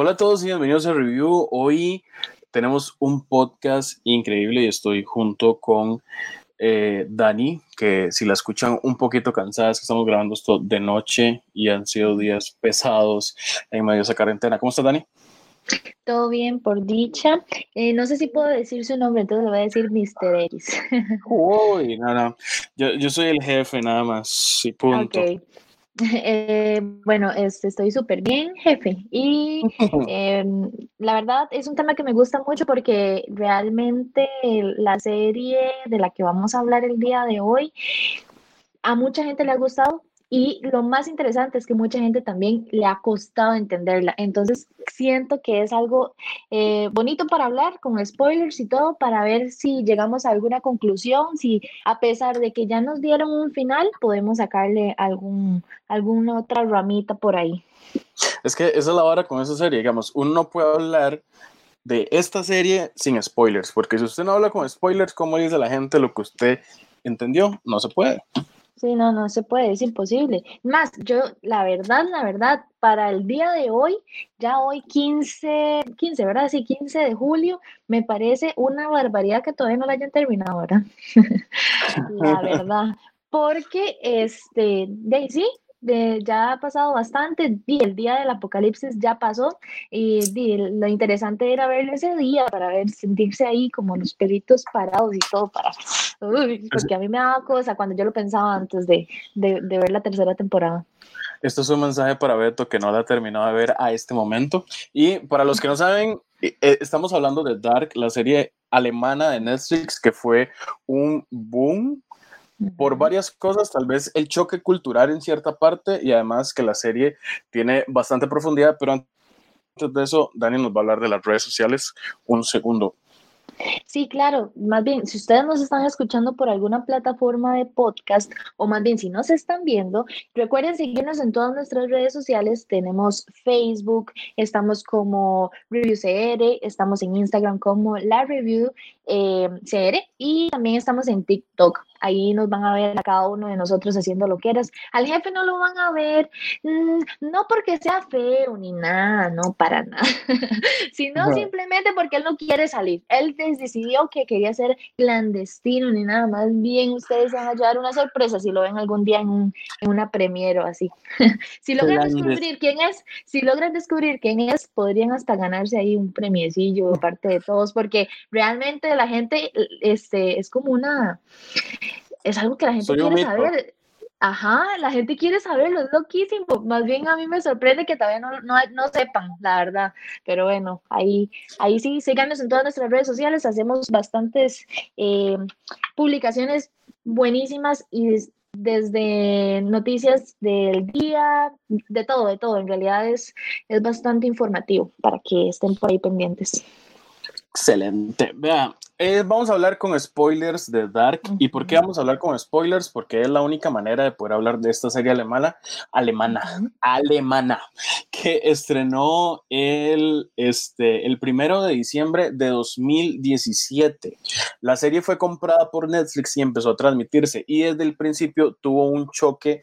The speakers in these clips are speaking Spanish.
Hola a todos y bienvenidos a Review. Hoy tenemos un podcast increíble y estoy junto con eh, Dani, que si la escuchan un poquito cansada, es que estamos grabando esto de noche y han sido días pesados en medio de esa cuarentena. ¿Cómo estás, Dani? Todo bien, por dicha. Eh, no sé si puedo decir su nombre, entonces le voy a decir Mr. X. Uy, no, no. Yo, yo, soy el jefe nada más, y punto. Okay. Eh, bueno, este, estoy súper bien, jefe. Y eh, la verdad es un tema que me gusta mucho porque realmente la serie de la que vamos a hablar el día de hoy, a mucha gente le ha gustado, y lo más interesante es que mucha gente también le ha costado entenderla. Entonces, siento que es algo eh, bonito para hablar con spoilers y todo, para ver si llegamos a alguna conclusión, si a pesar de que ya nos dieron un final, podemos sacarle algún, alguna otra ramita por ahí. Es que esa es la hora con esa serie, digamos, uno no puede hablar de esta serie sin spoilers, porque si usted no habla con spoilers, ¿cómo dice la gente lo que usted entendió? No se puede. Sí, no, no se puede, es imposible. Más, yo, la verdad, la verdad, para el día de hoy, ya hoy 15, 15, ¿verdad? Sí, 15 de julio, me parece una barbaridad que todavía no la hayan terminado, ¿verdad? la verdad. Porque, este, Daisy, ya ha pasado bastante, y el día del apocalipsis ya pasó, y, lo interesante era verlo ese día para ver, sentirse ahí como los peritos parados y todo para, porque a mí me daba cosa cuando yo lo pensaba antes de, de, de ver la tercera temporada. Esto es un mensaje para Beto que no la ha terminado de ver a este momento. Y para los que no saben, eh, estamos hablando de Dark, la serie alemana de Netflix que fue un boom por varias cosas, tal vez el choque cultural en cierta parte y además que la serie tiene bastante profundidad, pero antes de eso, Dani nos va a hablar de las redes sociales. Un segundo. Sí, claro, más bien, si ustedes nos están escuchando por alguna plataforma de podcast o más bien si nos están viendo, recuerden seguirnos en todas nuestras redes sociales. Tenemos Facebook, estamos como Review CR, estamos en Instagram como La Review eh, CR y también estamos en TikTok Ahí nos van a ver a cada uno de nosotros haciendo lo que eres. Al jefe no lo van a ver, mm, no porque sea feo ni nada, no para nada, sino simplemente porque él no quiere salir. Él decidió que quería ser clandestino ni nada más. Bien, ustedes van a llevar una sorpresa si lo ven algún día en, en una premiere o así. si logran descubrir quién es, si logran descubrir quién es, podrían hasta ganarse ahí un premiecillo de parte de todos, porque realmente la gente este, es como una es algo que la gente quiere saber. Ajá, la gente quiere saberlo, es loquísimo. Más bien a mí me sorprende que todavía no, no, sepan, la verdad. Pero bueno, ahí, ahí sí, síganos en todas nuestras redes sociales. Hacemos bastantes eh, publicaciones buenísimas y desde noticias del día, de todo, de todo. En realidad es, es bastante informativo para que estén por ahí pendientes. Excelente. Vea, eh, vamos a hablar con spoilers de Dark. ¿Y por qué vamos a hablar con spoilers? Porque es la única manera de poder hablar de esta serie alemana, alemana, alemana, que estrenó el, este, el primero de diciembre de 2017. La serie fue comprada por Netflix y empezó a transmitirse. Y desde el principio tuvo un choque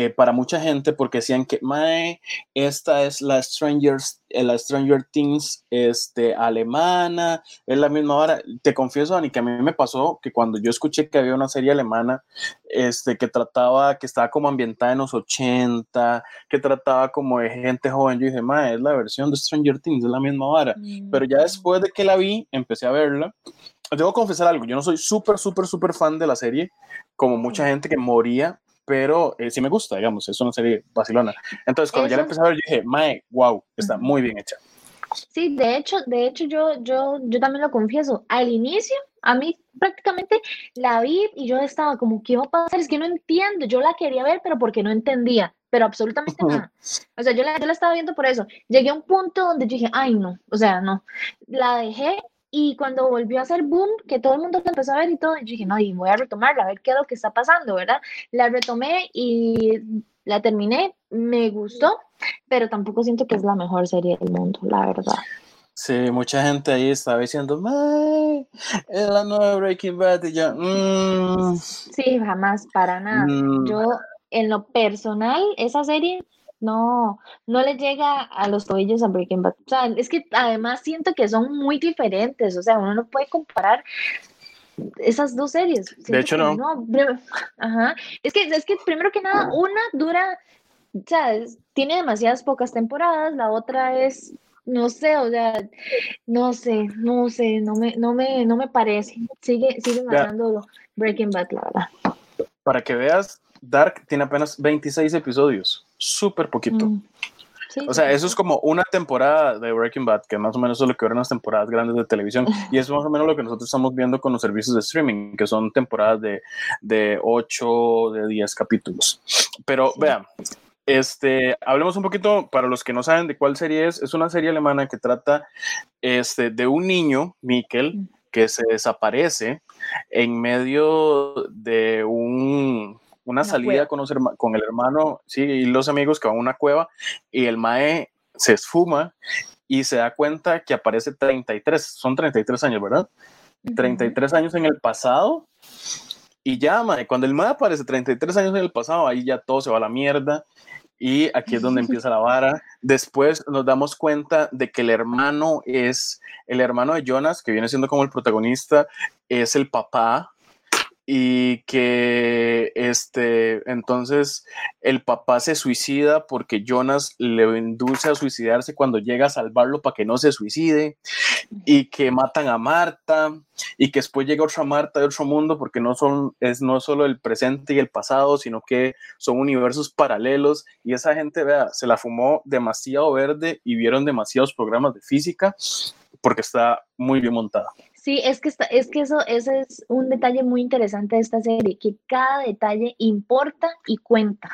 eh, para mucha gente porque decían que Mae, esta es la Strangers, eh, la Stranger Things este, alemana, es la misma hora. Te confieso, Dani, que a mí me pasó que cuando yo escuché que había una serie alemana este, que trataba, que estaba como ambientada en los 80, que trataba como de gente joven, yo dije, Mae, es la versión de Stranger Things, es la misma hora. Pero ya mm. después de que la vi, empecé a verla. Debo confesar algo, yo no soy súper, súper, súper fan de la serie, como mucha gente que moría pero eh, sí me gusta, digamos, es una serie vacilona. Entonces, cuando ya la empecé a ver, yo dije, mae, wow, está muy bien hecha. Sí, de hecho, de hecho yo, yo, yo también lo confieso, al inicio, a mí prácticamente la vi y yo estaba como, ¿qué va a pasar? Es que no entiendo, yo la quería ver, pero porque no entendía, pero absolutamente nada. O sea, yo la, yo la estaba viendo por eso. Llegué a un punto donde yo dije, ay, no, o sea, no. La dejé y cuando volvió a hacer boom, que todo el mundo la empezó a ver y todo, yo dije, no, y voy a retomarla, a ver qué es lo que está pasando, ¿verdad? La retomé y la terminé, me gustó, pero tampoco siento que es la mejor serie del mundo, la verdad. Sí, mucha gente ahí estaba diciendo, es la nueva Breaking Bad y yo, mm". Sí, jamás, para nada. Mm. Yo, en lo personal, esa serie no, no le llega a los tobillos a Breaking Bad. O sea, es que además siento que son muy diferentes, o sea, uno no puede comparar esas dos series. de hecho, no. Ajá. Es que, es que primero que nada, una dura, o sea, tiene demasiadas pocas temporadas, la otra es no sé, o sea, no sé, no sé, no me, no me, no me parece. Sigue, sigue ganando Breaking Bad, la verdad. Para que veas, Dark tiene apenas 26 episodios, súper poquito. Mm. o sea, eso es como una temporada de Breaking Bad, que más o menos es lo que eran las temporadas grandes de televisión. y es más o menos lo que nosotros estamos viendo con los servicios de streaming, que son temporadas de, de 8, de 10 capítulos. Pero vean, este, hablemos un poquito, para los que no saben de cuál serie es, es una serie alemana que trata este, de un niño, Mikkel, que se desaparece en medio de un, una, salida con, con, el hermano sí, y los amigos que van a una cueva y el mae se esfuma y se da cuenta que aparece 33, son 33 años, ¿verdad? 33 años en el pasado y ya, mae, cuando el mae aparece 33 años en el pasado, ahí ya todo se va a la mierda y aquí es donde empieza la vara. Después nos damos cuenta de que el hermano es, el hermano de Jonas, que viene siendo como el protagonista, es el papá y que este entonces el papá se suicida porque Jonas le induce a suicidarse cuando llega a salvarlo para que no se suicide y que matan a Marta y que después llega otra Marta de otro mundo porque no son es no solo el presente y el pasado sino que son universos paralelos y esa gente vea se la fumó demasiado verde y vieron demasiados programas de física porque está muy bien montada. Sí, es que, está, es que eso, ese es un detalle muy interesante de esta serie, que cada detalle importa y cuenta.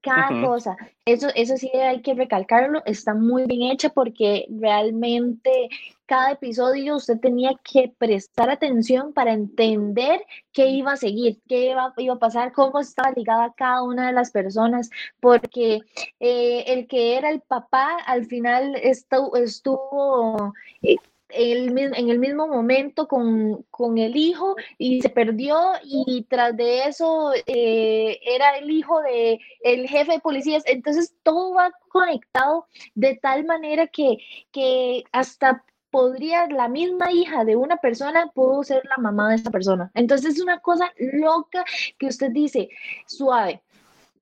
Cada cosa. Eso, eso sí hay que recalcarlo, está muy bien hecha porque realmente cada episodio usted tenía que prestar atención para entender qué iba a seguir, qué iba, iba a pasar, cómo estaba ligada cada una de las personas, porque eh, el que era el papá al final estuvo, estuvo eh, en el mismo momento con, el hijo y se perdió y tras de eso eh, era el hijo de el jefe de policías. Entonces todo va conectado de tal manera que, que hasta podría la misma hija de una persona pudo ser la mamá de esa persona. Entonces es una cosa loca que usted dice, suave,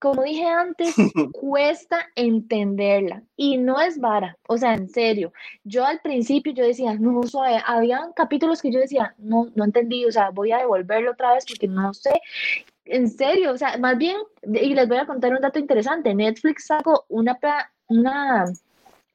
como dije antes, cuesta entenderla y no es vara, o sea, en serio. Yo al principio yo decía, no, suave, había capítulos que yo decía, no, no entendí, o sea, voy a devolverlo otra vez porque no sé. En serio, o sea, más bien, y les voy a contar un dato interesante, Netflix sacó una, una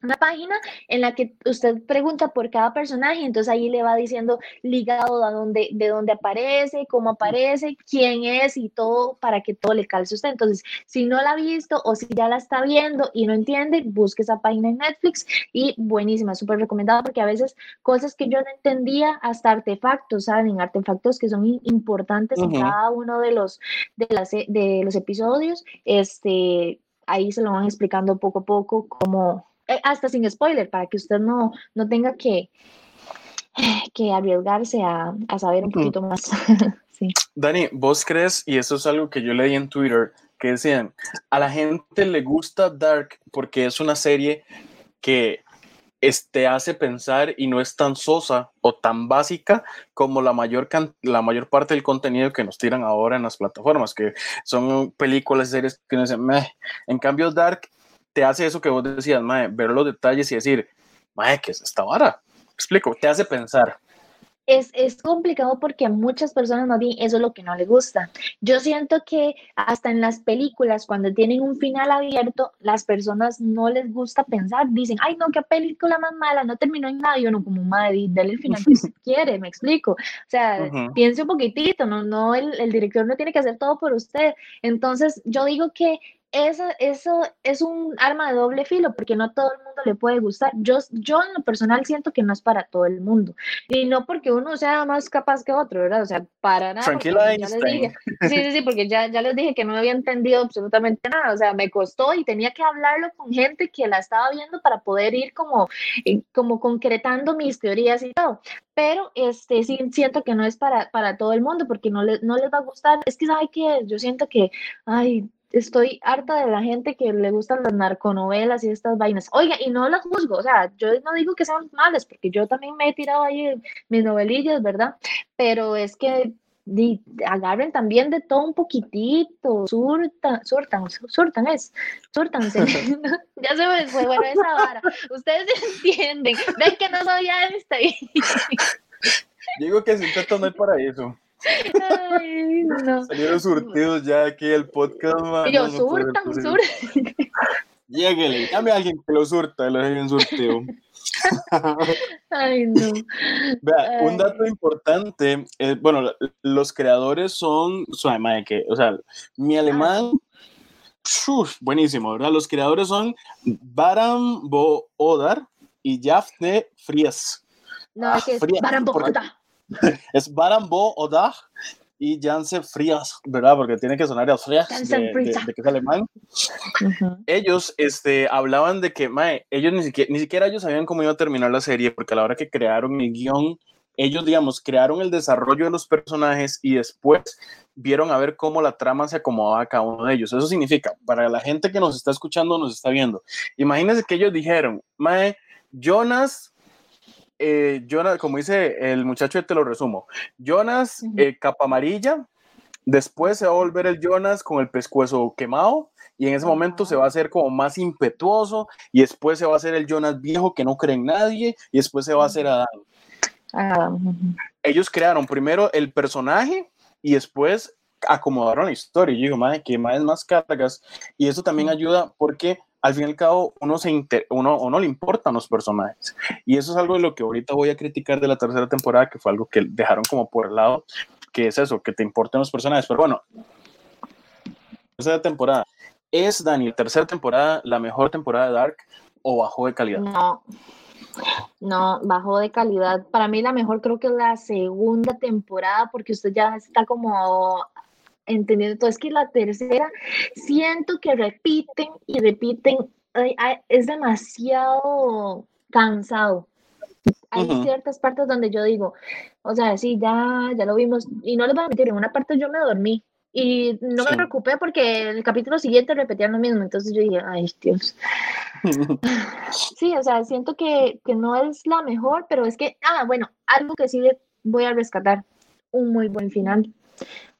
una página en la que usted pregunta por cada personaje, entonces ahí le va diciendo ligado a dónde, de dónde aparece, cómo aparece, quién es y todo para que todo le calce a usted. Entonces, si no la ha visto o si ya la está viendo y no entiende, busque esa página en Netflix y buenísima, súper recomendada porque a veces cosas que yo no entendía, hasta artefactos, ¿saben? Artefactos que son importantes en cada uno de los, de, las, de los episodios, este, ahí se lo van explicando poco a poco cómo hasta sin spoiler, para que usted no, no tenga que, que arriesgarse a, saber un poquito más. Dani, ¿vos crees, y eso es algo que yo leí en Twitter, que decían, a la gente le gusta Dark porque es una serie que te hace pensar y no es tan sosa o tan básica como la mayor, la mayor parte del contenido que nos tiran ahora en las plataformas, que son películas series que no dicen, Meh. en cambio Dark te hace eso que vos decías, mae, ver los detalles y decir, mae, ¿qué es esta vara? explico, te hace pensar. Es, es, complicado porque a muchas personas más bien eso es lo que no les gusta. Yo siento que hasta en las películas, cuando tienen un final abierto, las personas no les gusta pensar. Dicen, ay, no, qué película más mala, no terminó en nada. Y uno, como madre, dale el final que se quiere, me explico. O sea, piense un poquitito, no, no, el, el director no tiene que hacer todo por usted. Entonces, yo digo que eso, eso es un arma de doble filo porque no todo el mundo le puede gustar. Yo, yo en lo personal siento que no es para todo el mundo. Y no porque uno sea más capaz que otro, ¿verdad? O sea, para nada. Tranquila, dije, Sí, sí, sí, porque ya, ya les dije que no había entendido absolutamente nada. O sea, me costó y tenía que hablarlo con gente que la estaba viendo para poder ir como, eh, como concretando mis teorías y todo pero este sí siento que no es para, para todo el mundo porque no, le, no les va a gustar. Es que, ¿sabe qué? Yo siento que, ay, estoy harta de la gente que le gustan las narconovelas y estas vainas. Oiga, y no las juzgo, o sea, yo no digo que sean malas, porque yo también me he tirado ahí mis novelillas, ¿verdad? Pero es que agarren también de todo un poquitito, surtan, surtan, surtan es, surtanse. ya se me fue, bueno, esa vara. Ustedes entienden, ven que no soy esta. Digo que sin no hay paraíso. Ay, no. Salieron surtidos ya aquí el podcast. Man, yo, surtan, surtan. Lléguele, llame a alguien que lo surta, lo dejen surtido. Ay, no. Vea, un dato importante, eh, bueno, los creadores son, que, o sea, mi alemán, buenísimo, ¿verdad? Los creadores son Baran Bo Odar y Jafne Fries. No, ah, es Baran Bo Odar. Es Baran Bo Odar y Janse Frías, ¿verdad? Porque tiene que sonar a Frías de, que es alemán. Ellos este, hablaban de que, mae, ellos ni siquiera, ni siquiera ellos sabían cómo iba a terminar la serie, porque a la hora que crearon el guion, ellos, digamos, crearon el desarrollo de los personajes y después vieron a ver cómo la trama se acomodaba a cada uno de ellos. Eso significa, para la gente que nos está escuchando, nos está viendo, imagínense que ellos dijeron, mae, Jonas eh, Jonas, como dice el muchacho, te lo resumo. Jonas, eh, capa amarilla, después se va a volver el Jonas con el pescuezo quemado y en ese momento se va a hacer como más impetuoso y después se va a hacer el Jonas viejo que no cree en nadie y después se va a hacer Adán. Ellos crearon primero el personaje y después acomodaron la historia. Y yo digo, madre, que más más cargas. Y eso también ayuda porque al fin y al cabo uno, se uno, no le importan los personajes. Y eso es algo de lo que ahorita voy a criticar de la tercera temporada, que fue algo que dejaron como por el lado, que es eso, que te importen los personajes. Pero bueno, tercera temporada. ¿Es, Dani, tercera temporada la mejor temporada de Dark o bajó de calidad? No, no, bajó de calidad. Para mí la mejor creo que es la segunda temporada porque usted ya está como entendiendo todo. Es que la tercera siento que repiten y repiten, es demasiado cansado. Hay ciertas partes donde yo digo, o sea, sí, ya, ya lo vimos, y no les voy a mentir, en una parte yo me dormí, y no me preocupé porque el capítulo siguiente repetían lo mismo, entonces yo dije, ay Dios. sí, o sea, siento que, que, no es la mejor, pero es que, ah, bueno, algo que sí voy a rescatar, un muy buen final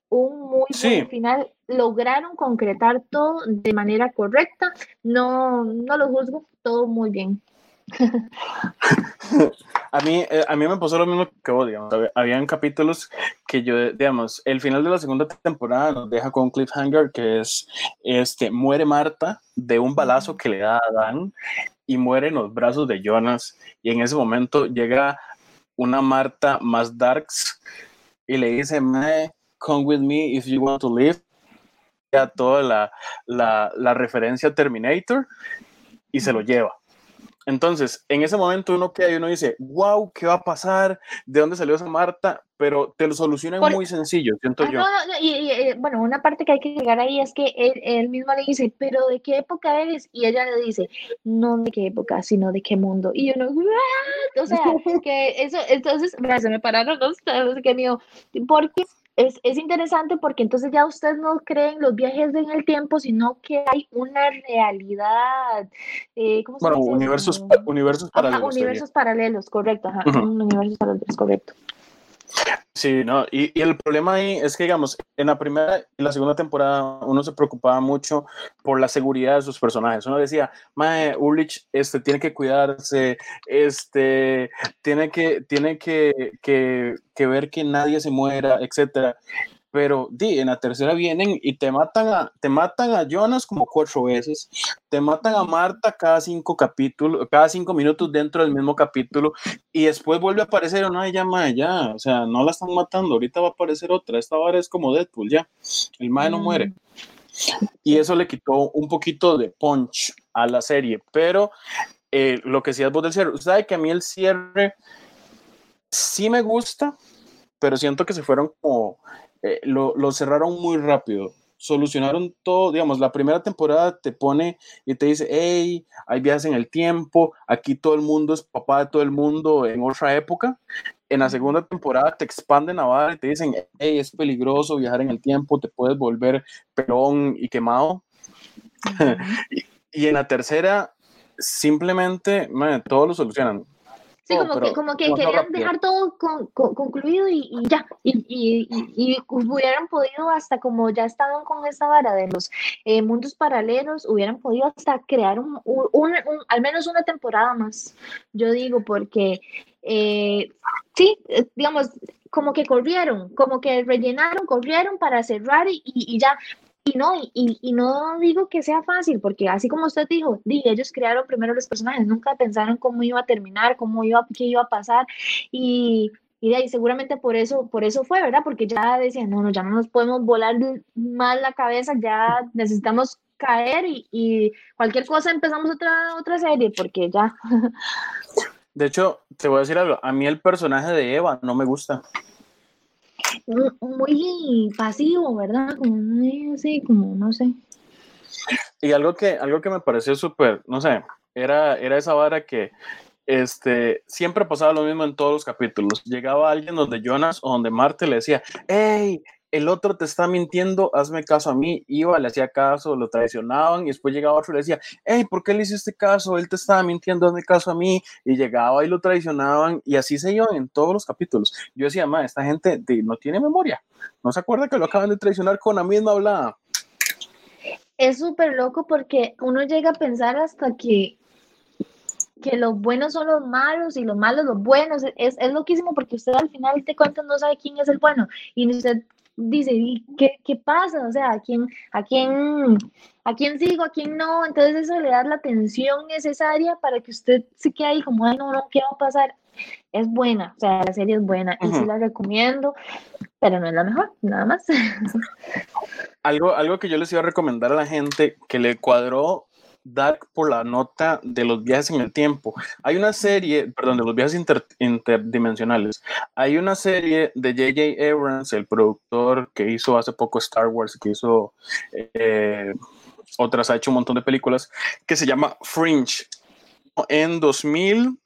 un muy buen final. Lograron concretar todo de manera correcta. No, no lo juzgo, todo muy bien. a, mí, eh, a mí me pasó lo mismo que vos, digamos. Habían capítulos que yo, digamos, el final de la segunda temporada nos deja con un cliffhanger que es, este, muere Marta de un balazo que le da a Dan y muere en los brazos de Jonas. Y en ese momento llega una Marta más darks y le dice, Mae, Come with me if you want to live. Ya toda la, la, la referencia Terminator y se lo lleva. Entonces, en ese momento uno queda y uno dice, wow, ¿qué va a pasar? ¿De dónde salió esa Marta? Pero te lo solucionan muy sencillo, siento ah, yo. y, eh, bueno, una parte que hay que llegar ahí es que él, mismo le dice, pero ¿de qué época eres? Y ella le dice, no de qué época, sino de qué mundo. Y uno, o sea, que eso, entonces, se me pararon los pelos, que mío, porque es, es, interesante porque entonces ya ustedes no creen los viajes en el tiempo, sino que hay una realidad. Eh, ¿cómo bueno, universos, universos paralelos. universos paralelos, correcto. Ajá, universos paralelos, correcto. Sí, no, y, el problema ahí es que, digamos, en la primera y la segunda temporada uno se preocupaba mucho por la seguridad de sus personajes. Uno decía, Mae, Ulrich este, tiene que cuidarse, este, tiene que, tiene que, que, que ver que nadie se muera, etcétera pero di, en la tercera vienen y te matan a, te matan a Jonas como cuatro veces, te matan a Marta cada cinco capítulos, cada cinco minutos dentro del mismo capítulo, y después vuelve a aparecer una ella más ya, o sea, no la están matando, ahorita va a aparecer otra, esta vara es como Deadpool ya, el mae no muere. Y eso le quitó un poquito de punch a la serie, pero eh, lo que sí es vos del cierre, sabe que a mí el cierre sí me gusta, pero siento que se fueron como eh, lo, lo, cerraron muy rápido. Solucionaron todo, digamos, la primera temporada te pone y te dice, hey, hay viajes en el tiempo, aquí todo el mundo es papá de todo el mundo en otra época. en la segunda temporada te expanden a vara y te dicen, hey, es peligroso viajar en el tiempo, te puedes volver pelón y quemado. y, en la tercera, simplemente, man, todo lo solucionan. Sí, como, que, como que querían dejar todo concluido y, ya, y, y, hubieran podido hasta como ya estaban con esta vara de los eh, mundos paralelos, hubieran podido hasta crear un, un, al menos una temporada más, yo digo, porque eh, sí, eh, digamos, como que corrieron, como que rellenaron, corrieron para cerrar y, y ya, y no, y, y, no digo que sea fácil, porque así como usted dijo, ellos crearon primero los personajes, nunca pensaron cómo iba a terminar, cómo iba, qué iba a pasar, y, y de ahí seguramente por eso, por eso fue, ¿verdad? Porque ya decían, no, no, ya no nos podemos volar más la cabeza, ya necesitamos caer y, y cualquier cosa empezamos otra, otra serie, porque ya. De hecho, te voy a decir algo, a mí el personaje de Eva no me gusta muy pasivo, ¿verdad? Como así, como no sé. Y algo que, algo que me pareció súper, no sé, era, era esa vara que este, siempre pasaba lo mismo en todos los capítulos. Llegaba alguien donde Jonas o donde Marte le decía, hey, el otro te está mintiendo, hazme caso a mí. Iba, le hacía caso, lo traicionaban y después llegaba otro y le decía, hey, ¿por qué le hiciste caso? Él te estaba mintiendo, hazme caso a mí. Y llegaba y lo traicionaban y así se iban en todos los capítulos. Yo decía, ma, esta gente no tiene memoria. No se acuerda que lo acaban de traicionar con la misma hablada. Es súper loco porque uno llega a pensar hasta que que los buenos son los malos y los malos los buenos. Es, es loquísimo porque usted al final te cuenta no sabe quién es el bueno y usted dice, ¿y qué, qué pasa? O sea, ¿a quién, a, quién, ¿a quién sigo? ¿A quién no? Entonces eso le da la atención necesaria para que usted se quede ahí como, ay, no, no, ¿qué va a pasar? Es buena, o sea, la serie es buena y sí la recomiendo, pero no es la mejor, nada más. algo, algo que yo les iba a recomendar a la gente que le cuadró Dark por la nota de los viajes en el tiempo. Hay una serie, perdón, de los viajes interdimensionales. Hay una serie de J.J. Abrams, el productor que hizo hace poco Star Wars, que hizo eh, otras, ha hecho un montón de películas, que se llama Fringe. En 2000,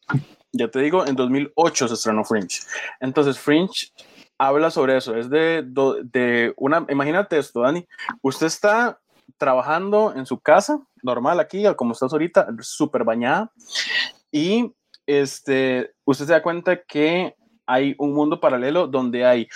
ya te digo, en 2008 se estrenó Fringe. Entonces, Fringe habla sobre eso. Es de, de una, imagínate esto, Dani. Usted está trabajando en su casa, normal aquí, como estás ahorita, súper bañada, y este, usted se da cuenta que hay un mundo paralelo donde hay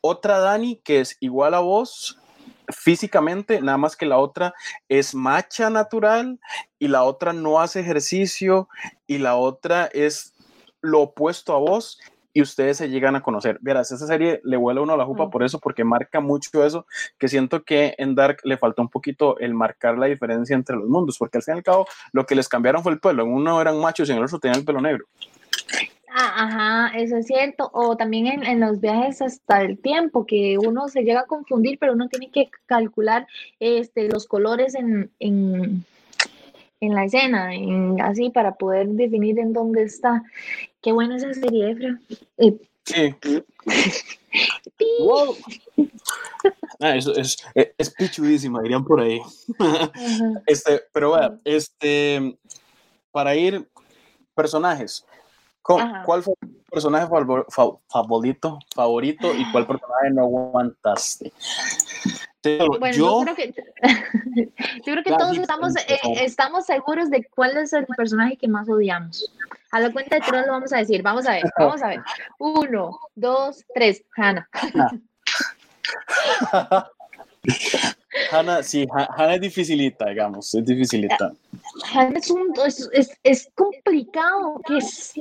otra Dani que es igual a vos físicamente, nada más que la otra es macha natural y la otra no hace ejercicio y la otra es lo opuesto a vos y ustedes se llegan a conocer. Verás, esa serie le vuela uno a la jupa por eso, porque marca mucho eso, que siento que en Dark le faltó un poquito el marcar la diferencia entre los mundos, porque al fin y al cabo lo que les cambiaron fue el pelo. En uno eran machos y en el otro tenían el pelo negro. Ah, ajá, eso es cierto. O también en, en, los viajes hasta el tiempo, que uno se llega a confundir, pero uno tiene que calcular este, los colores en, en, en la escena, en, así para poder definir en dónde está. Qué buena esa serie, Efra. Eh, sí. wow. ah, es, es, es, pichudísima, dirían por ahí. este, pero bueno, este, para ir, personajes. ¿Cuál fue tu personaje favorito, favorito y cuál personaje no aguantaste? Bueno, yo, creo que, yo creo que todos estamos, eh, estamos seguros de cuál es el personaje que más odiamos. A la cuenta de tres lo vamos a decir. Vamos a ver, vamos a ver. Uno, dos, tres. Hannah. Hannah, sí, Hannah es dificilita, digamos, es dificilita. Hannah es, un, es, es, es complicado, que es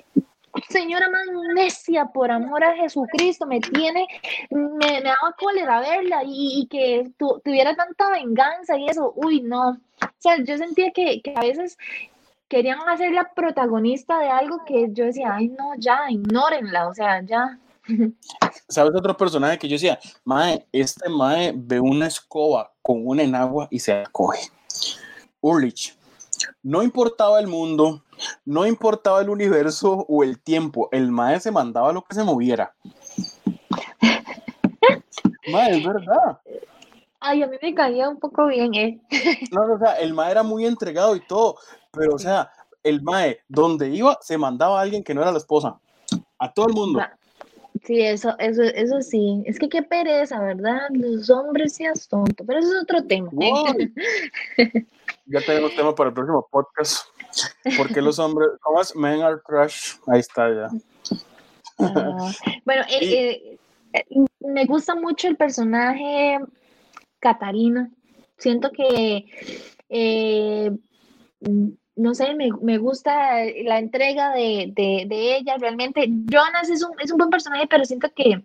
señora más necia, por amor a Jesucristo, me tiene, me, me daba cólera verla y, que tuviera tanta venganza y eso, uy, no. O sea, yo sentía que, que a veces querían hacerla protagonista de algo que yo decía, ay, no, ya, ignórenla, o sea, ya. ¿Sabes otro personaje que yo decía? Mae, este Mae ve una escoba con una enagua y se acoge. Ulrich. No importaba el mundo, no importaba el universo o el tiempo, el Mae se mandaba lo que se moviera. mae, es verdad. Ay, a mí me caía un poco bien, ¿eh? No, no, o sea, el Mae era muy entregado y todo, pero, o sea, el Mae, donde iba, se mandaba a alguien que no era la esposa. A todo el mundo. Sí, eso, eso, eso sí. Es que qué pereza, ¿verdad? Los hombres seas tonto, pero eso es otro tema. ya tenemos tema para el próximo podcast. ¿Por qué los hombres, cómo es? Men are trash. Ahí está ya. Ah, bueno, eh, eh, me gusta mucho el personaje Catarina. Siento que eh, no sé, me, me, gusta la entrega de, de, ella, realmente. Jonas es un, es un buen personaje, pero siento que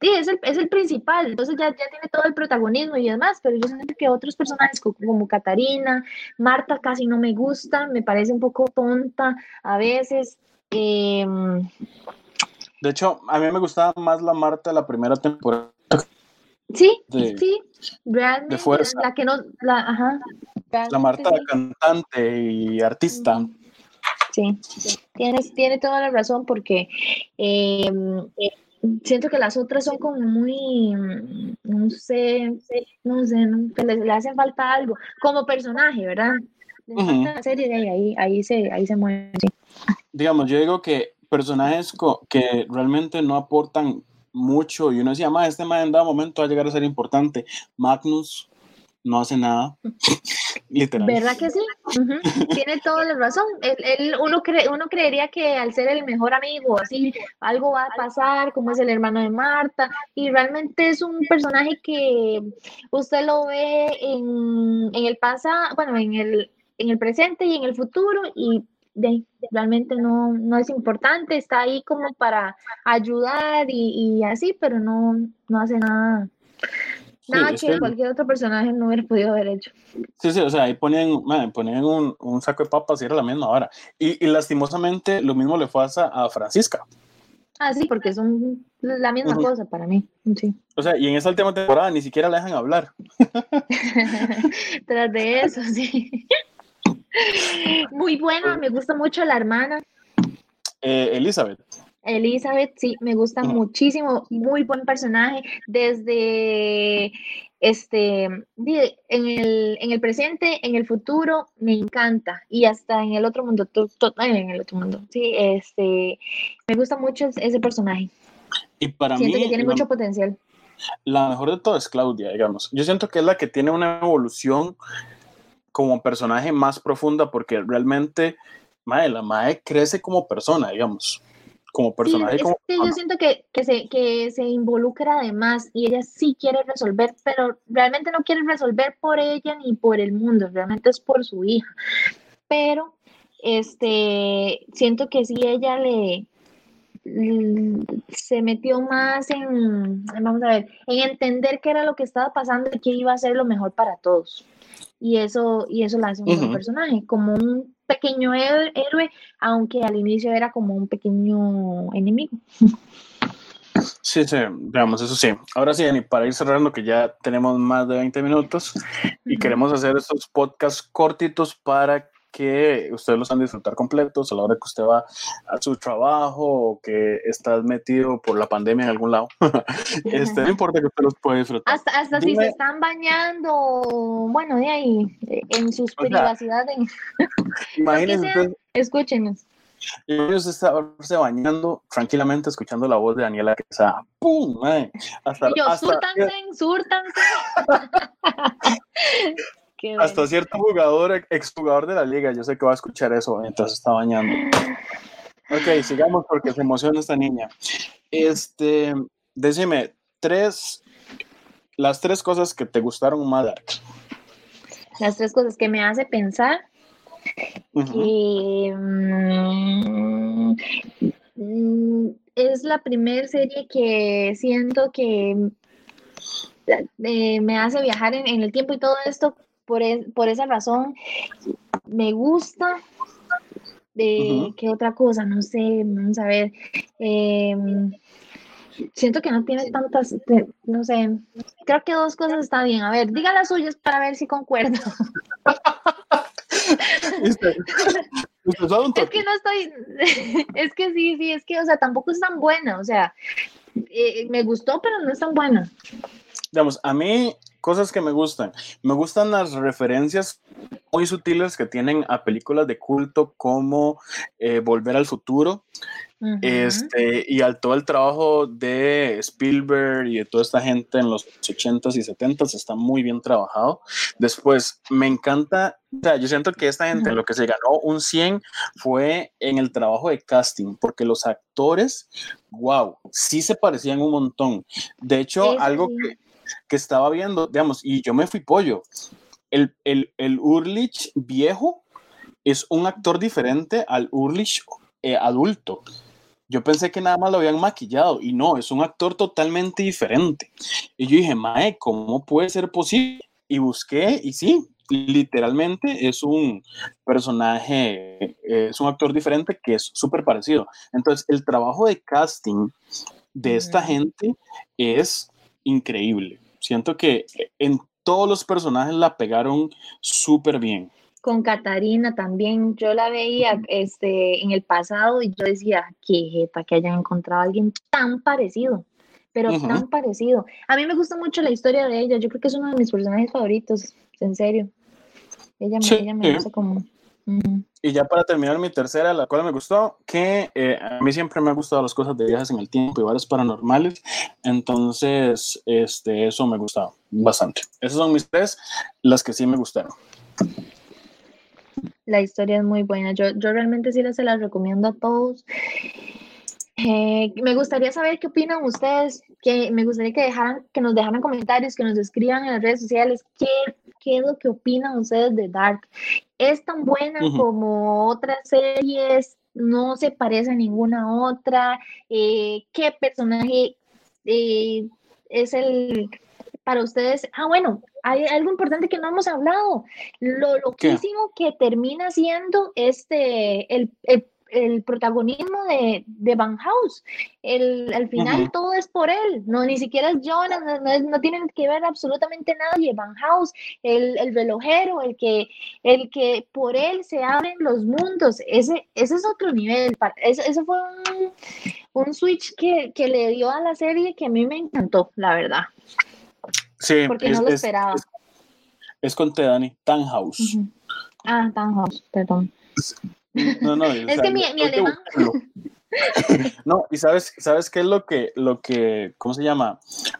sí, es el, es el principal, entonces ya, ya tiene todo el protagonismo y demás, pero yo siento que otros personajes como, como Catarina, Marta casi no me gusta, me parece un poco tonta a veces. Em, de hecho, a mí me gustaba más la Marta de la primera temporada. Sí, sí, realmente. De fuerza. La que no, la, ajá, la Marta, cantante y artista. Sí, tienes, tiene toda la razón porque em, siento que las otras son como muy, no sé, no sé, le, hacen falta algo como personaje, ¿verdad? Le falta la serie y ahí, ahí, se, ahí se mueve. Digamos, yo digo que personajes que realmente no aportan mucho y uno decía, más este man en dado momento va a llegar a ser importante. Magnus, no hace nada. Literal. ¿Verdad que sí? Tiene toda la razón. uno, uno creería que al ser el mejor amigo, así, algo va a pasar, como es el hermano de Marta, y realmente es un personaje que usted lo ve en, el pasado, bueno, en el, en el presente y en el futuro, y realmente no, no es importante, está ahí como para ayudar y, y así, pero no, no hace nada Nada que, cualquier otro personaje no hubiera podido haber hecho. Sí, sí, o sea, ahí ponían, ponían un, un, saco de papas y era la misma hora. Y, y, lastimosamente lo mismo le fue a, Francisca. Ah, sí, porque son la misma cosa para mí. Sí. O sea, y en esa última temporada ni siquiera la dejan hablar. Tras de eso, sí. Muy buena, me gusta mucho la hermana. Eh, Elizabeth. Elizabeth, sí, me gusta muchísimo, muy buen personaje, desde este, en el, en el presente, en el futuro, me encanta, y hasta en el otro mundo, en el otro mundo, sí, este, me gusta mucho ese personaje. Y para siento mí... que tiene mucho potencial. La mejor de todo es Claudia, digamos. Yo siento que es la que tiene una evolución como personaje más profunda, porque realmente, madre, la madre crece como persona, digamos como personaje. yo siento que, que, se, que se involucra además y ella sí quiere resolver, pero realmente no quiere resolver por ella ni por el mundo, realmente es por su hija. Pero este, siento que sí ella le se metió más en, vamos a ver, en entender qué era lo que estaba pasando y qué iba a ser lo mejor para todos. Y eso, y eso la hace un buen personaje, como un pequeño héroe, aunque al inicio era como un pequeño enemigo. Sí, sí, veamos, eso sí. Ahora sí, para ir cerrando, que ya tenemos más de 20 minutos y queremos hacer estos podcasts cortitos para que ustedes los han disfrutar completos a la hora que usted va a su trabajo o que estás metido por la pandemia en algún lado. este, no importa que usted los pueda disfrutar. Hasta, hasta si se están bañando, bueno, de ahí, en sus privacidades. Imagínense. Escúchenos. Ellos estarse bañando tranquilamente escuchando la voz de Daniela que está ¡pum! Hasta, y yo, hasta, Hasta cierto jugador, exjugador de la liga, yo sé que va a escuchar eso mientras está bañando. Ok, sigamos porque se emociona esta niña. Este, decime, tres, las tres cosas que te gustaron más Las tres cosas que me hace pensar. Mm, es la primera serie que siento que eh, me hace viajar en, el tiempo y todo esto por, e, por esa razón me gusta. De, ¿Qué otra cosa? No sé, vamos a ver. Em, siento que no tiene tantas, no sé, creo que dos cosas está bien. A ver, diga las suyas para ver si concuerdo. es que no estoy, es que sí, sí, es que, o sea, tampoco es tan buena, o sea, eh, me gustó, pero no es tan buena. Digamos, a mí cosas que me gustan. Me gustan las referencias muy sutiles que tienen a películas de culto como eh, Volver al Futuro. Este, y al todo el trabajo de Spielberg y de toda esta gente en los 80s y 70s está muy bien trabajado. Después, me encanta, o sea, yo siento que esta gente lo que se ganó un 100 fue en el trabajo de casting, porque los actores, wow, sí se parecían un montón. De hecho, algo que, que, estaba viendo, digamos, y yo me fui pollo, el, el, el Urlich viejo es un actor diferente al Urlich eh, adulto. Yo pensé que nada más lo habían maquillado y no, es un actor totalmente diferente. Y yo dije, Mae, ¿cómo puede ser posible? Y busqué y sí, literalmente es un personaje, es un actor diferente que es súper parecido. Entonces, el trabajo de casting de esta gente es increíble. Siento que en todos los personajes la pegaron súper bien con Catarina también. Yo la veía este, en el pasado y yo decía, qué jeta que hayan encontrado a alguien tan parecido, pero tan parecido. A mí me gusta mucho la historia de ella. Yo creo que es uno de mis personajes favoritos, en serio. Ella me, ella me gusta como... Y ya para terminar mi tercera, la cual me gustó, que eh, a mí siempre me han gustado las cosas de viajes en el tiempo y varios paranormales, entonces este, eso me gustaba bastante. Esas son mis tres, las que sí me gustaron. La historia es muy buena. Yo, yo realmente sí se las recomiendo a todos. Eh, me gustaría saber qué opinan ustedes, que me gustaría que dejaran, que nos dejaran comentarios, que nos escriban en las redes sociales qué, qué es lo que opinan ustedes de Dark. ¿Es tan buena como otras series? ¿No se parece a ninguna otra? Eh, ¿Qué personaje eh, es el para ustedes? Ah, bueno, hay algo importante que no hemos hablado. Lo loquísimo que termina siendo este, el, el, protagonismo de, de, Van House. El, al final todo es por él, no ni siquiera es Jonas, no, no, tienen que ver absolutamente nadie. Van House, el, el, relojero, el que, el que por él se abren los mundos, ese, ese es otro nivel. Ese, fue un, un switch que, que le dio a la serie que a mí me encantó, la verdad. Sí, porque no lo esperaba. Es, con Tedani, Tannhaus. Ah, Tannhaus, perdón. No, no, es que mi, alemán. No, y sabes, sabes qué es lo que, lo que, ¿cómo se llama?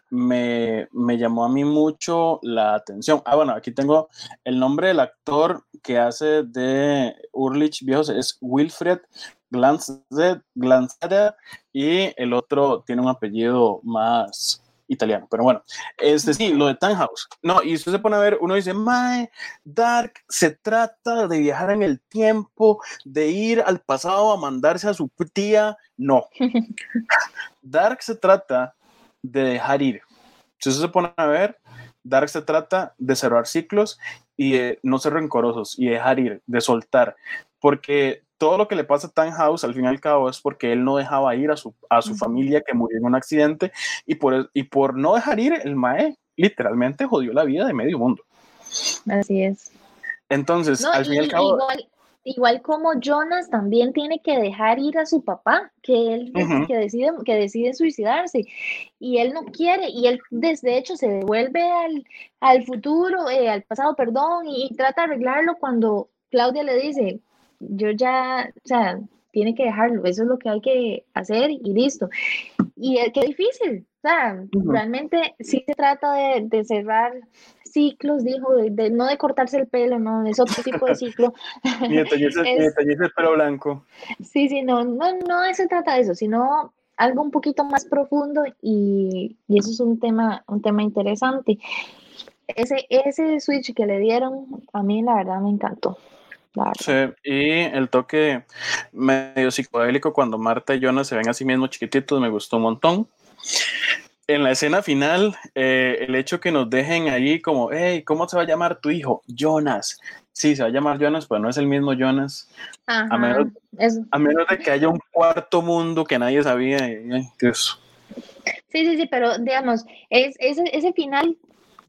Me, me, llamó a mí mucho la atención. Ah, bueno, aquí tengo el nombre del actor que hace de Urlich Viejos, es Wilfred Glanzeder, y el otro tiene un apellido más, italiano. Pero bueno, es decir, lo de Tannhaus. No, y usted se pone a ver, uno dice, Mae, Dark se trata de viajar en el tiempo, de ir al pasado a mandarse a su tía. No. Dark se trata de dejar ir. Si usted se pone a ver, Dark se trata de cerrar ciclos y no ser rencorosos y dejar ir, de soltar. Porque todo lo que le pasa a Tannhaus al fin y al cabo es porque él no dejaba ir a su, a su familia que murió en un accidente y por, y por no dejar ir, el Mae literalmente jodió la vida de medio mundo. Así es. Entonces, al fin y, al cabo... Igual, como Jonas también tiene que dejar ir a su papá, que él que, decide, que decide suicidarse y él no quiere y él desde hecho se devuelve al, al futuro, eh, al pasado, perdón, y trata de arreglarlo cuando Claudia le dice, yo ya, o sea, tiene que dejarlo, eso es lo que hay que hacer y listo. Y es que difícil, o sea, realmente sí se trata de, cerrar ciclos, dijo, de, no de cortarse el pelo, no, es otro tipo de ciclo. ni de el pelo blanco. Sí, sí, no, no, no se trata de eso, sino algo un poquito más profundo y, y eso es un tema, un tema interesante. Ese, ese switch que le dieron, a mí la verdad me encantó. Sí, y el toque medio psicodélico cuando Marta y Jonas se ven a sí mismos chiquititos me gustó un montón. En la escena final, eh, el hecho que nos dejen ahí como, hey, ¿cómo se va a llamar tu hijo? Jonas. Sí, se va a llamar Jonas, pero no es el mismo Jonas. a, menos, a, menos, de que haya un cuarto mundo que nadie sabía. eso. Sí, sí, sí, pero digamos, es, ese, ese final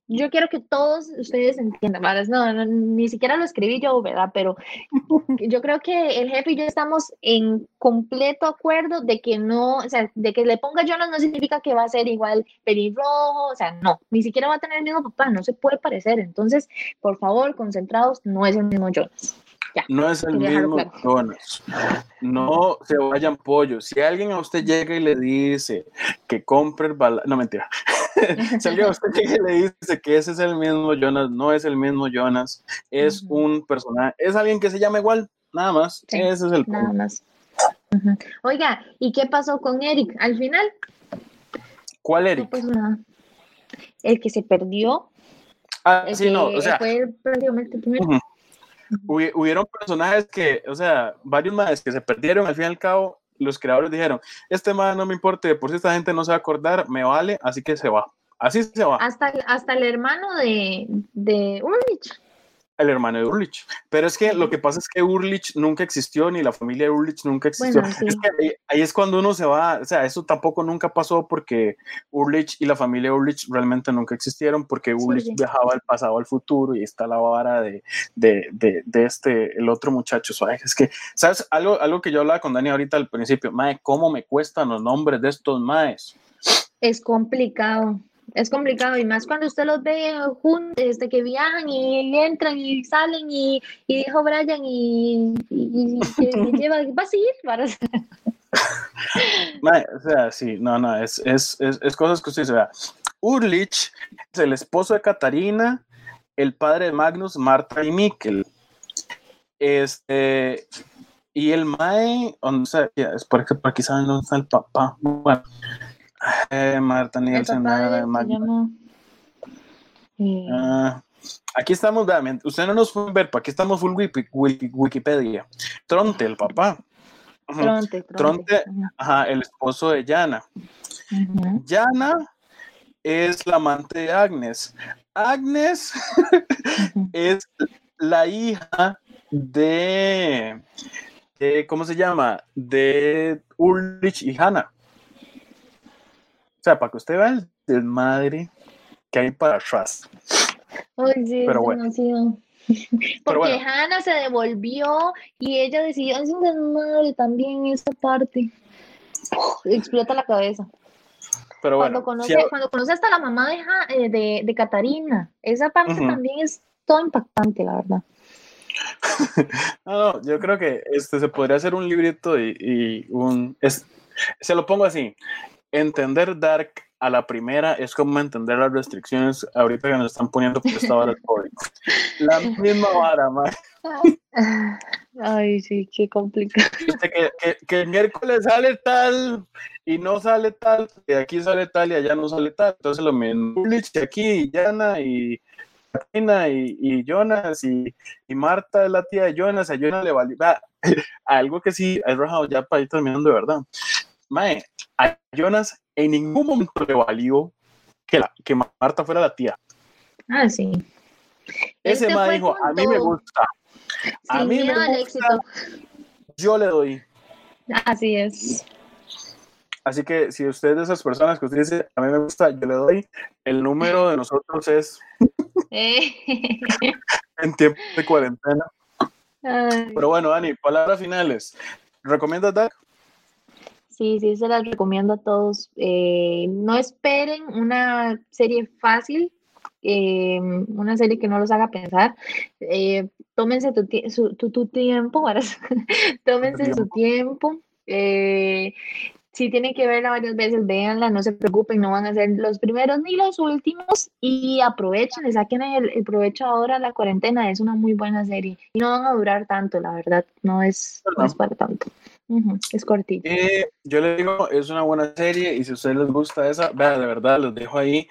yo quiero que todos ustedes entiendan, No, ni siquiera lo escribí yo, ¿verdad? Pero yo creo que el jefe y yo estamos en completo acuerdo de que no, o sea, de que le ponga Jonas no significa que va a ser igual pelirrojo, o sea, no, ni siquiera va a tener el mismo papá, no se puede parecer. Entonces, por favor, concentrados, no es el mismo Jonas. No es el mismo Jonas. No se vayan pollos. Si alguien a usted llega y le dice que compre el bala, no mentira. si alguien a usted llega y le dice que ese es el mismo Jonas, no es el mismo Jonas, es un personaje, es alguien que se llama igual, nada más. ese es el Nada más. Oiga, ¿y qué pasó con Eric al final? ¿Cuál Eric? El que se perdió. Ah, sí, no, o sea. Fue prácticamente primero. Hubieron personajes que, o sea, varios más que se perdieron, al fin y al cabo, los creadores dijeron, este más no me importa, por si esta gente no se va a acordar, me vale, así que se va. Así se va. Hasta, hasta el hermano de, de Ulrich el hermano de Urlich. Pero es que lo que pasa es que Urlich nunca existió, ni la familia de Urlich nunca existió. Es que ahí, es cuando uno se va, o sea, eso tampoco nunca pasó porque Urlich y la familia Urlich realmente nunca existieron, porque Urlich viajaba al pasado al futuro y está la vara de, de, de, este, el otro muchacho. Es que, ¿sabes? Algo, algo que yo hablaba con Dani ahorita al principio, Mae, ¿cómo me cuestan los nombres de estos Maes? Es complicado es complicado y más cuando usted los ve juntos, este, que viajan y entran y salen y, y dijo Brian y, y, lleva, va a seguir para o sea, sí, no, no, es, es, es, es cosas que usted dice, vea. Urlich es el esposo de Katarina, el padre de Magnus, Marta y Mikkel. Este, y el Mae, o sea, es porque por aquí saben dónde está el papá. Bueno, eh, Marta Nielsen. Eh, ah, aquí estamos, vean, usted no nos fue ver, aquí estamos full Wikipedia. Tronte, el papá. Tronte, Tronte, ajá, el esposo de Yana. Yana es la amante de Agnes. Agnes es la hija de, de, ¿cómo se llama? De Ulrich y Hannah. O sea, para que usted vea el desmadre que hay para atrás. Ay, sí, Pero bueno. Porque Hannah se devolvió y ella decidió, es un desmadre también esta parte. explota la cabeza. Pero bueno, cuando, conoce, cuando conoce hasta la mamá de, eh, de, de Catarina, esa parte también es todo impactante, la verdad. no, no, yo creo que este se podría hacer un librito y, y un... Es, se lo pongo así entender Dark a la primera es como entender las restricciones ahorita que nos están poniendo por esta hora COVID. La misma vara, más. Ay, sí, qué complicado. Que, que, el miércoles sale tal y no sale tal, y aquí sale tal y allá no sale tal. Entonces lo mismo. aquí, Yana y Katina y, y, Jonas y, y, Marta es la tía de Jonas, a Jonas le vale. algo que sí he rajado ya para ir terminando de verdad. Mae, a Jonas en ningún momento le valió que, la, que Marta fuera la tía. Ah, sí. Ese este mae dijo, a mí me gusta. A mí me gusta. Éxito. Yo le doy. Así es. Así que si usted es de esas personas que usted dice, a mí me gusta, yo le doy, el número de nosotros es eh. en tiempo de cuarentena. Pero bueno, Dani, palabras finales. ¿Recomiendas Dark? Sí, sí, se las recomiendo a todos. Eh, no esperen una serie fácil, eh, una serie que no los haga pensar. Eh, tómense tu, tu, tiempo, tómense su tiempo. si tienen que verla varias veces, véanla, no se preocupen, no van a ser los primeros ni los últimos y aprovechen, saquen el, el provecho ahora, la cuarentena es una muy buena serie y no van a durar tanto, la verdad, no es, no es para tanto es cortito. Eh, yo les digo, es una buena serie y si a ustedes les gusta esa, vea, de verdad, los dejo ahí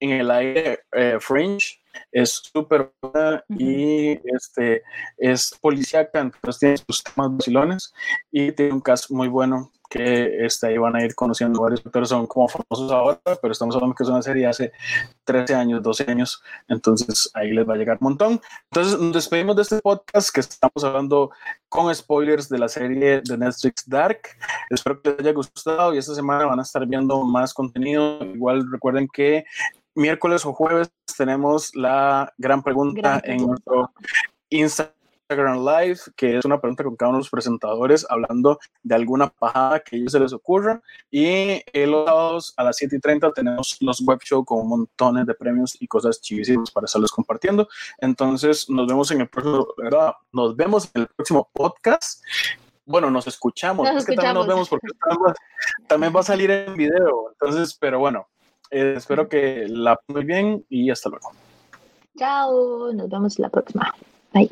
en el aire eh, Fringe. Es súper buena y este, es policíaca, entonces tiene sus temas vacilones y tiene un caso muy bueno que este, ahí van a ir conociendo varios actores, son como famosos ahora, pero estamos hablando que es una serie hace 13 años, 12 años, entonces ahí les va a llegar un montón. Entonces nos despedimos de este podcast que estamos hablando con spoilers de la serie de Netflix Dark. Espero que les haya gustado y esta semana van a estar viendo más contenido. Igual recuerden que miércoles o jueves tenemos la gran pregunta, en nuestro Instagram Instagram Live, que es una pregunta con cada uno de los presentadores hablando de alguna pajada que a ellos se les ocurra. Y los sábados a las 7 y 30 tenemos los web show con montones de premios y cosas chivísimas para estarlos compartiendo. Entonces, nos vemos en el próximo, ¿verdad? Nos vemos en el próximo podcast bueno, nos escuchamos, es que también nos vemos porque también va, a salir en video, entonces, pero bueno, eh, espero que la muy bien y hasta luego. Chao, nos vemos la próxima. Bye.